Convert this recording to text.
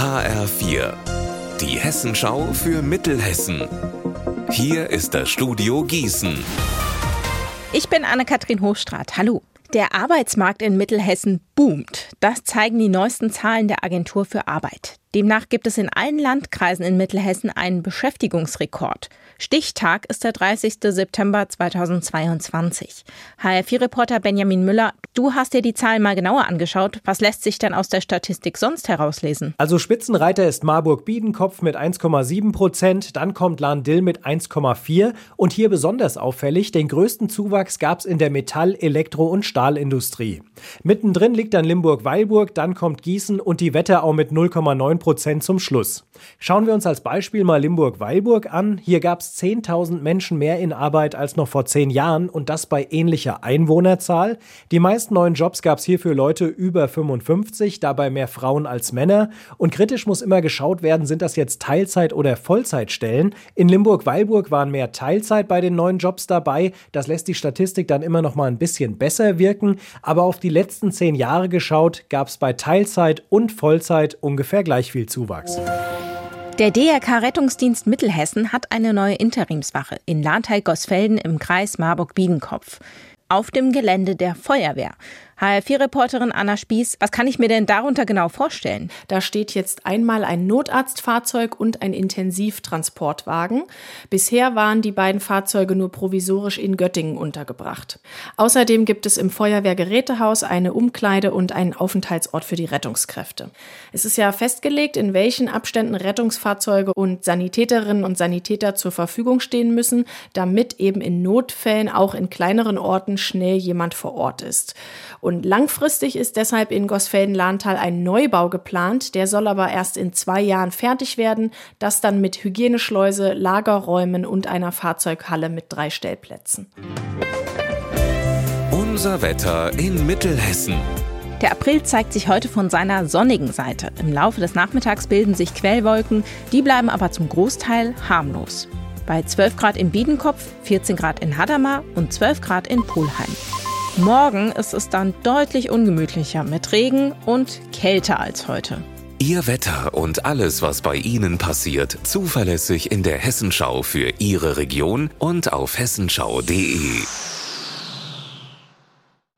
HR4, die Hessenschau für Mittelhessen. Hier ist das Studio Gießen. Ich bin Anne-Kathrin Hochstrat. Hallo. Der Arbeitsmarkt in Mittelhessen boomt. Das zeigen die neuesten Zahlen der Agentur für Arbeit. Demnach gibt es in allen Landkreisen in Mittelhessen einen Beschäftigungsrekord. Stichtag ist der 30. September 2022. HR4-Reporter Benjamin Müller, du hast dir die Zahlen mal genauer angeschaut. Was lässt sich denn aus der Statistik sonst herauslesen? Also Spitzenreiter ist Marburg-Biedenkopf mit 1,7 Prozent, dann kommt Lahn-Dill mit 1,4 und hier besonders auffällig, den größten Zuwachs gab es in der Metall-, Elektro- und Stahlindustrie. Mittendrin liegt dann Limburg-Weilburg, dann kommt Gießen und die Wetterau mit 0,9 Prozent zum Schluss. Schauen wir uns als Beispiel mal Limburg-Weilburg an. Hier gab es 10.000 Menschen mehr in Arbeit als noch vor zehn Jahren und das bei ähnlicher Einwohnerzahl. Die meisten neuen Jobs gab es hier für Leute über 55, dabei mehr Frauen als Männer. Und kritisch muss immer geschaut werden, sind das jetzt Teilzeit- oder Vollzeitstellen. In Limburg-Weilburg waren mehr Teilzeit bei den neuen Jobs dabei. Das lässt die Statistik dann immer noch mal ein bisschen besser wirken. Aber auf die letzten zehn Jahre geschaut, gab es bei Teilzeit und Vollzeit ungefähr gleich viel Zuwachs. Der DRK Rettungsdienst Mittelhessen hat eine neue Interimswache in Lahnteil-Gosfelden im Kreis Marburg-Biedenkopf auf dem Gelände der Feuerwehr. HR4-Reporterin Anna Spieß, was kann ich mir denn darunter genau vorstellen? Da steht jetzt einmal ein Notarztfahrzeug und ein Intensivtransportwagen. Bisher waren die beiden Fahrzeuge nur provisorisch in Göttingen untergebracht. Außerdem gibt es im Feuerwehrgerätehaus eine Umkleide und einen Aufenthaltsort für die Rettungskräfte. Es ist ja festgelegt, in welchen Abständen Rettungsfahrzeuge und Sanitäterinnen und Sanitäter zur Verfügung stehen müssen, damit eben in Notfällen auch in kleineren Orten schnell jemand vor Ort ist. Und langfristig ist deshalb in Gosfelden-Lahntal ein Neubau geplant. Der soll aber erst in zwei Jahren fertig werden. Das dann mit Hygieneschleuse, Lagerräumen und einer Fahrzeughalle mit drei Stellplätzen. Unser Wetter in Mittelhessen. Der April zeigt sich heute von seiner sonnigen Seite. Im Laufe des Nachmittags bilden sich Quellwolken, die bleiben aber zum Großteil harmlos. Bei 12 Grad in Biedenkopf, 14 Grad in Hadamar und 12 Grad in Polheim. Morgen ist es dann deutlich ungemütlicher mit Regen und kälter als heute. Ihr Wetter und alles, was bei Ihnen passiert, zuverlässig in der Hessenschau für Ihre Region und auf hessenschau.de.